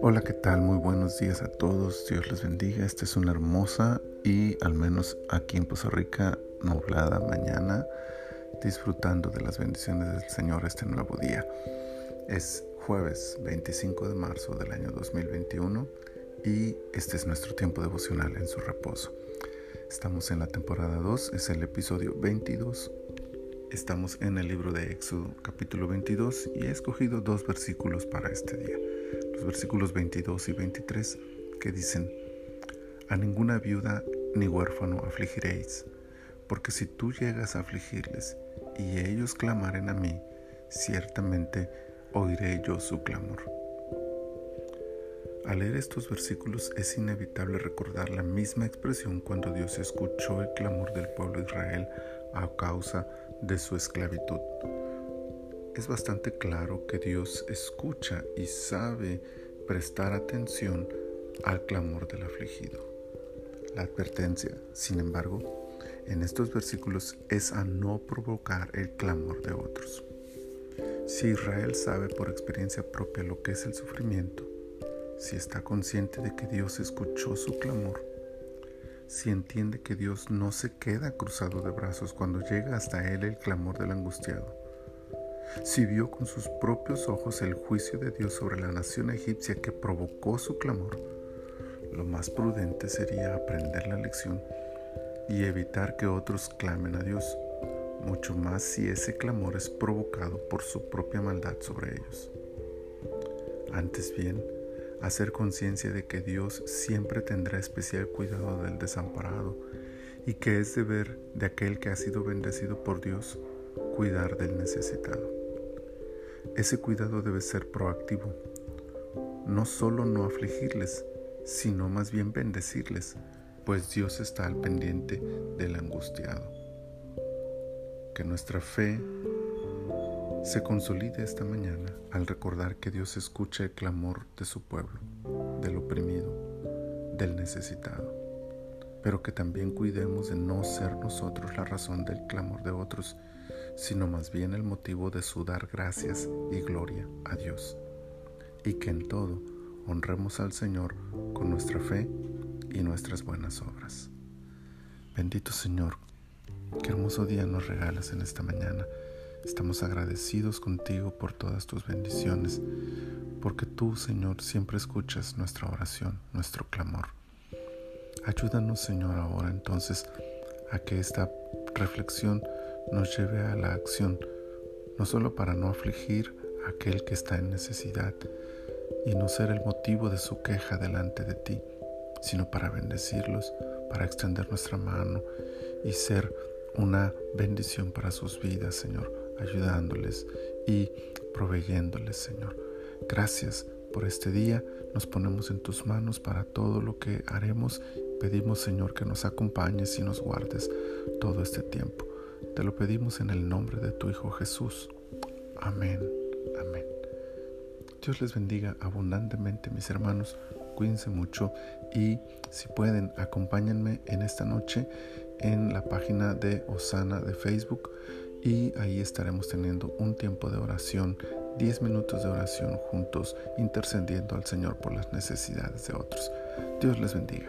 Hola, ¿qué tal? Muy buenos días a todos. Dios les bendiga. Esta es una hermosa y al menos aquí en Costa Rica nublada mañana, disfrutando de las bendiciones del Señor este nuevo día. Es jueves 25 de marzo del año 2021 y este es nuestro tiempo devocional en su reposo. Estamos en la temporada 2, es el episodio 22. Estamos en el libro de Éxodo capítulo 22 y he escogido dos versículos para este día los versículos 22 y 23 que dicen, a ninguna viuda ni huérfano afligiréis, porque si tú llegas a afligirles y ellos clamaren a mí, ciertamente oiré yo su clamor. Al leer estos versículos es inevitable recordar la misma expresión cuando Dios escuchó el clamor del pueblo de Israel a causa de su esclavitud es bastante claro que Dios escucha y sabe prestar atención al clamor del afligido. La advertencia, sin embargo, en estos versículos es a no provocar el clamor de otros. Si Israel sabe por experiencia propia lo que es el sufrimiento, si está consciente de que Dios escuchó su clamor, si entiende que Dios no se queda cruzado de brazos cuando llega hasta él el clamor del angustiado, si vio con sus propios ojos el juicio de Dios sobre la nación egipcia que provocó su clamor, lo más prudente sería aprender la lección y evitar que otros clamen a Dios, mucho más si ese clamor es provocado por su propia maldad sobre ellos. Antes bien, hacer conciencia de que Dios siempre tendrá especial cuidado del desamparado y que es deber de aquel que ha sido bendecido por Dios cuidar del necesitado. Ese cuidado debe ser proactivo, no solo no afligirles, sino más bien bendecirles, pues Dios está al pendiente del angustiado. Que nuestra fe se consolide esta mañana al recordar que Dios escucha el clamor de su pueblo, del oprimido, del necesitado, pero que también cuidemos de no ser nosotros la razón del clamor de otros, sino más bien el motivo de su dar gracias y gloria a Dios. Y que en todo honremos al Señor con nuestra fe y nuestras buenas obras. Bendito Señor, qué hermoso día nos regalas en esta mañana. Estamos agradecidos contigo por todas tus bendiciones, porque tú, Señor, siempre escuchas nuestra oración, nuestro clamor. Ayúdanos, Señor, ahora entonces a que esta reflexión nos lleve a la acción, no solo para no afligir a aquel que está en necesidad y no ser el motivo de su queja delante de ti, sino para bendecirlos, para extender nuestra mano y ser una bendición para sus vidas, Señor, ayudándoles y proveyéndoles, Señor. Gracias por este día, nos ponemos en tus manos para todo lo que haremos. Pedimos, Señor, que nos acompañes y nos guardes todo este tiempo. Te lo pedimos en el nombre de tu Hijo Jesús. Amén. Amén. Dios les bendiga abundantemente, mis hermanos. Cuídense mucho y si pueden, acompáñenme en esta noche en la página de Osana de Facebook y ahí estaremos teniendo un tiempo de oración, 10 minutos de oración juntos, intercediendo al Señor por las necesidades de otros. Dios les bendiga.